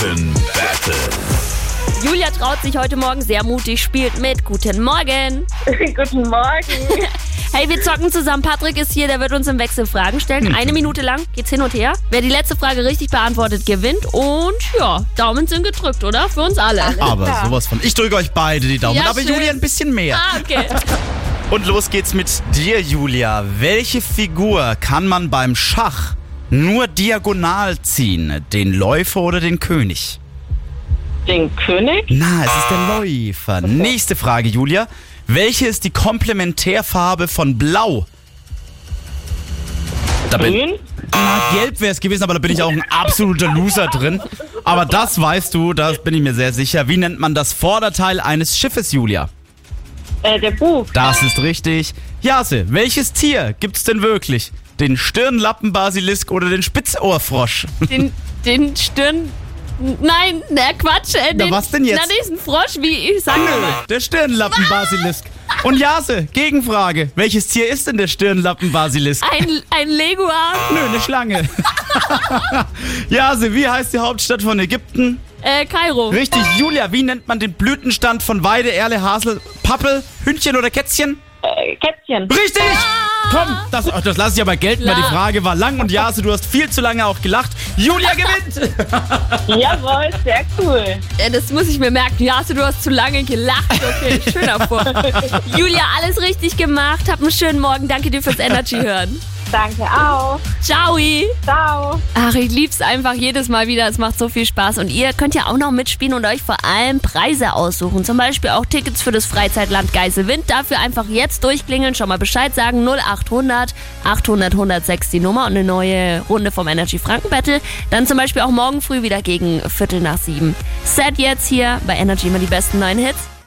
Franken Battle. Julia traut sich heute Morgen sehr mutig, spielt mit. Guten Morgen. Guten Morgen. Hey, wir zocken zusammen. Patrick ist hier, der wird uns im Wechsel Fragen stellen. Eine Minute lang geht's hin und her. Wer die letzte Frage richtig beantwortet, gewinnt. Und ja, Daumen sind gedrückt, oder? Für uns alle. Aber klar. sowas von. Ich drücke euch beide die Daumen, Ja, aber schön. Julia ein bisschen mehr. Ah, okay. Und los geht's mit dir, Julia. Welche Figur kann man beim Schach nur diagonal ziehen? Den Läufer oder den König? Den König? Na, es ist der Läufer. Nächste Frage, Julia. Welche ist die Komplementärfarbe von Blau? Da bin, Grün? na, gelb wäre es gewesen, aber da bin ich auch ein absoluter Loser drin. Aber das weißt du, das bin ich mir sehr sicher. Wie nennt man das Vorderteil eines Schiffes, Julia? Äh, der Bug. Das ist richtig. Jase, welches Tier gibt's denn wirklich? Den Stirnlappenbasilisk oder den Spitzohrfrosch? Den, den Stirn... Nein, der Quatsch. Äh, Na, den, was denn jetzt? Na, diesen Frosch, wie ich sag Nö, mal. der Stirnlappenbasilisk. Und Jase, Gegenfrage. Welches Tier ist denn der Stirnlappenbasilisk? Ein, ein Leguan. Nö, eine Schlange. Jase, wie heißt die Hauptstadt von Ägypten? Äh, Kairo. Richtig, Julia, wie nennt man den Blütenstand von Weide, Erle, Hasel, Pappel, Hündchen oder Kätzchen? Äh, Kätzchen. Richtig! Komm, das, das lasse ich aber gelten, weil die Klar. Frage war lang und Jase, du hast viel zu lange auch gelacht. Julia gewinnt! Jawohl, sehr cool. Äh, das muss ich mir merken. Ja, du hast zu lange gelacht. Okay, schöner Vor. Julia, alles richtig gemacht. Hab einen schönen Morgen. Danke dir fürs Energy hören. Danke auch. Ciao. Ciao. Ach, ich lieb's einfach jedes Mal wieder. Es macht so viel Spaß. Und ihr könnt ja auch noch mitspielen und euch vor allem Preise aussuchen. Zum Beispiel auch Tickets für das Freizeitland Geiselwind. Dafür einfach jetzt durchklingeln, schon mal Bescheid sagen. 0800 800 106 die Nummer und eine neue Runde vom Energy Franken Battle. Dann zum Beispiel auch morgen früh wieder gegen Viertel nach sieben. Set jetzt hier bei Energy immer die besten neuen Hits.